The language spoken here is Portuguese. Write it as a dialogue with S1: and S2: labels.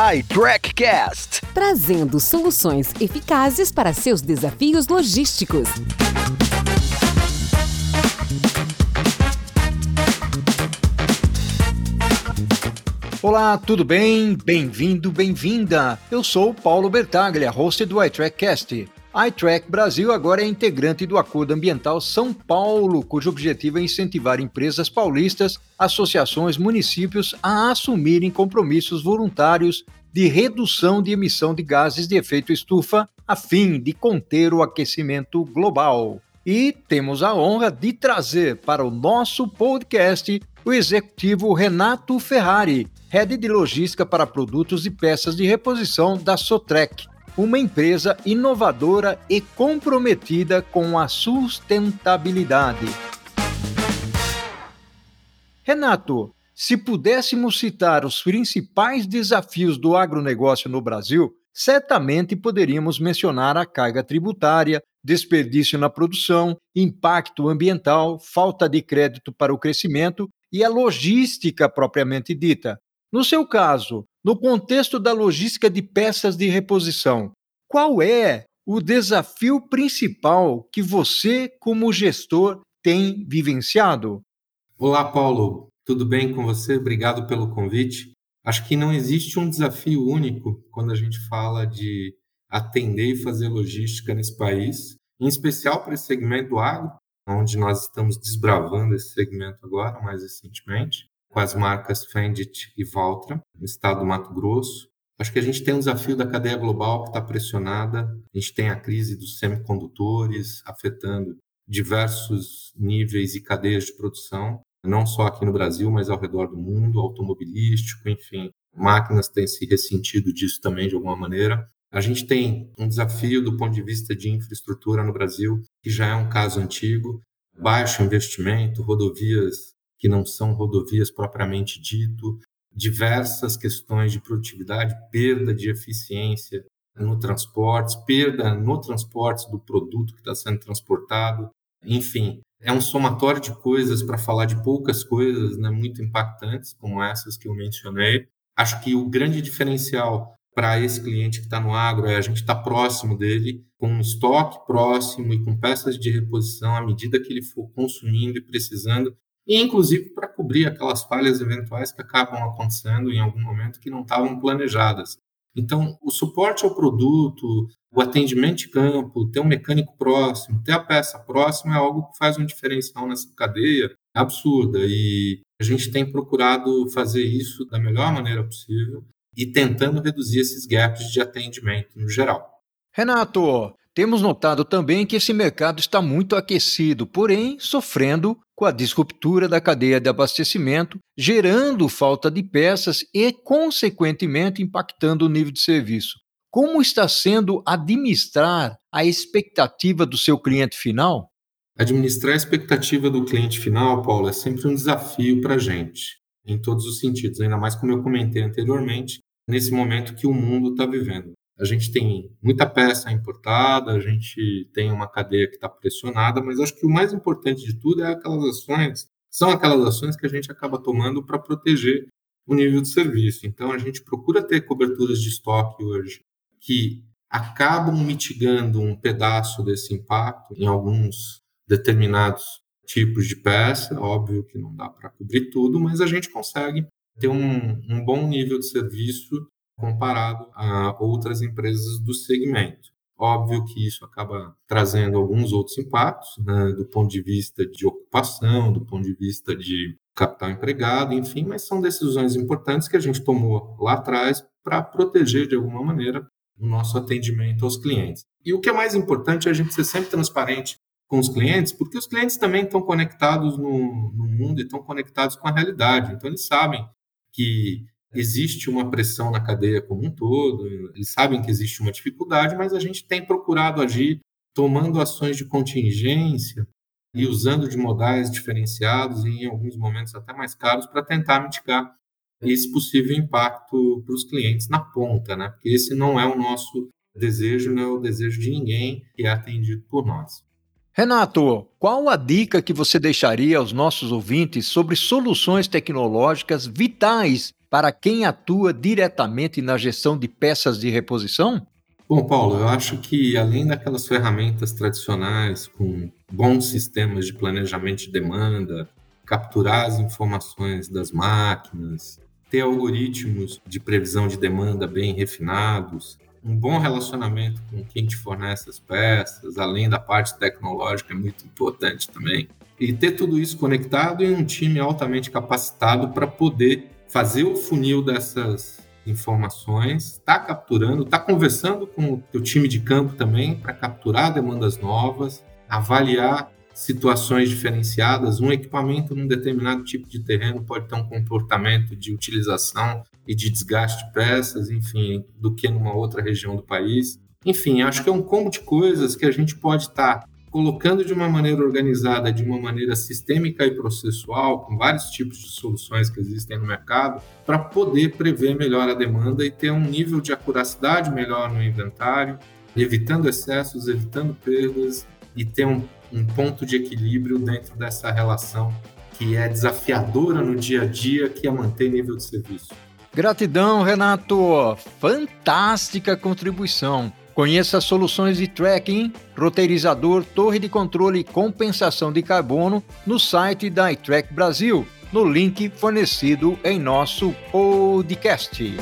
S1: iTrackCast,
S2: trazendo soluções eficazes para seus desafios logísticos.
S3: Olá, tudo bem? Bem-vindo, bem-vinda! Eu sou Paulo Bertaglia, host do iTrackCast. iTrack Brasil agora é integrante do Acordo Ambiental São Paulo, cujo objetivo é incentivar empresas paulistas, associações, municípios a assumirem compromissos voluntários de redução de emissão de gases de efeito estufa, a fim de conter o aquecimento global. E temos a honra de trazer para o nosso podcast o executivo Renato Ferrari, head de logística para produtos e peças de reposição da Sotrec, uma empresa inovadora e comprometida com a sustentabilidade. Renato, se pudéssemos citar os principais desafios do agronegócio no Brasil, certamente poderíamos mencionar a carga tributária, desperdício na produção, impacto ambiental, falta de crédito para o crescimento e a logística propriamente dita. No seu caso, no contexto da logística de peças de reposição, qual é o desafio principal que você, como gestor, tem vivenciado?
S4: Olá, Paulo. Tudo bem com você? Obrigado pelo convite. Acho que não existe um desafio único quando a gente fala de atender e fazer logística nesse país, em especial para esse segmento do agro, onde nós estamos desbravando esse segmento agora, mais recentemente, com as marcas Fendit e Valtra, no estado do Mato Grosso. Acho que a gente tem um desafio da cadeia global que está pressionada. A gente tem a crise dos semicondutores afetando diversos níveis e cadeias de produção, não só aqui no Brasil, mas ao redor do mundo, automobilístico, enfim. Máquinas têm se ressentido disso também de alguma maneira. A gente tem um desafio do ponto de vista de infraestrutura no Brasil, que já é um caso antigo, baixo investimento, rodovias que não são rodovias propriamente dito, diversas questões de produtividade, perda de eficiência no transporte, perda no transporte do produto que está sendo transportado, enfim, é um somatório de coisas para falar de poucas coisas né, muito impactantes, como essas que eu mencionei. Acho que o grande diferencial para esse cliente que está no agro é a gente estar tá próximo dele, com um estoque próximo e com peças de reposição à medida que ele for consumindo e precisando, e inclusive para cobrir aquelas falhas eventuais que acabam acontecendo em algum momento que não estavam planejadas. Então, o suporte ao produto, o atendimento de campo, ter um mecânico próximo, ter a peça próxima é algo que faz um diferencial nessa cadeia absurda. E a gente tem procurado fazer isso da melhor maneira possível e tentando reduzir esses gaps de atendimento no geral.
S3: Renato, temos notado também que esse mercado está muito aquecido, porém sofrendo com a disruptura da cadeia de abastecimento, gerando falta de peças e, consequentemente, impactando o nível de serviço. Como está sendo administrar a expectativa do seu cliente final?
S4: Administrar a expectativa do cliente final, Paulo, é sempre um desafio para a gente em todos os sentidos, ainda mais como eu comentei anteriormente, nesse momento que o mundo está vivendo. A gente tem muita peça importada, a gente tem uma cadeia que está pressionada, mas acho que o mais importante de tudo é aquelas ações, são aquelas ações que a gente acaba tomando para proteger o nível de serviço. Então a gente procura ter coberturas de estoque hoje que acabam mitigando um pedaço desse impacto em alguns determinados tipos de peça. Óbvio que não dá para cobrir tudo, mas a gente consegue ter um, um bom nível de serviço comparado a outras empresas do segmento. Óbvio que isso acaba trazendo alguns outros impactos, né, do ponto de vista de ocupação, do ponto de vista de capital empregado, enfim, mas são decisões importantes que a gente tomou lá atrás para proteger de alguma maneira o nosso atendimento aos clientes. E o que é mais importante é a gente ser sempre transparente com os clientes, porque os clientes também estão conectados no, no mundo e estão conectados com a realidade. Então, eles sabem que existe uma pressão na cadeia como um todo, eles sabem que existe uma dificuldade, mas a gente tem procurado agir tomando ações de contingência e usando de modais diferenciados e em alguns momentos até mais caros para tentar mitigar esse possível impacto para os clientes na ponta, né? Porque esse não é o nosso desejo, não é o desejo de ninguém que é atendido por nós.
S3: Renato, qual a dica que você deixaria aos nossos ouvintes sobre soluções tecnológicas vitais para quem atua diretamente na gestão de peças de reposição?
S4: Bom, Paulo, eu acho que além daquelas ferramentas tradicionais com bons sistemas de planejamento de demanda, capturar as informações das máquinas, ter algoritmos de previsão de demanda bem refinados, um bom relacionamento com quem te fornece as peças, além da parte tecnológica, é muito importante também. E ter tudo isso conectado em um time altamente capacitado para poder fazer o funil dessas informações, está capturando, está conversando com o teu time de campo também para capturar demandas novas, avaliar situações diferenciadas. Um equipamento num determinado tipo de terreno pode ter um comportamento de utilização e de desgaste de peças, enfim, do que numa outra região do país. Enfim, acho que é um combo de coisas que a gente pode estar tá colocando de uma maneira organizada, de uma maneira sistêmica e processual, com vários tipos de soluções que existem no mercado, para poder prever melhor a demanda e ter um nível de acuracidade melhor no inventário, evitando excessos, evitando perdas e ter um, um ponto de equilíbrio dentro dessa relação que é desafiadora no dia a dia, que é manter nível de serviço.
S3: Gratidão, Renato! Fantástica contribuição! Conheça soluções de tracking, roteirizador, torre de controle e compensação de carbono no site da iTrack Brasil, no link fornecido em nosso podcast.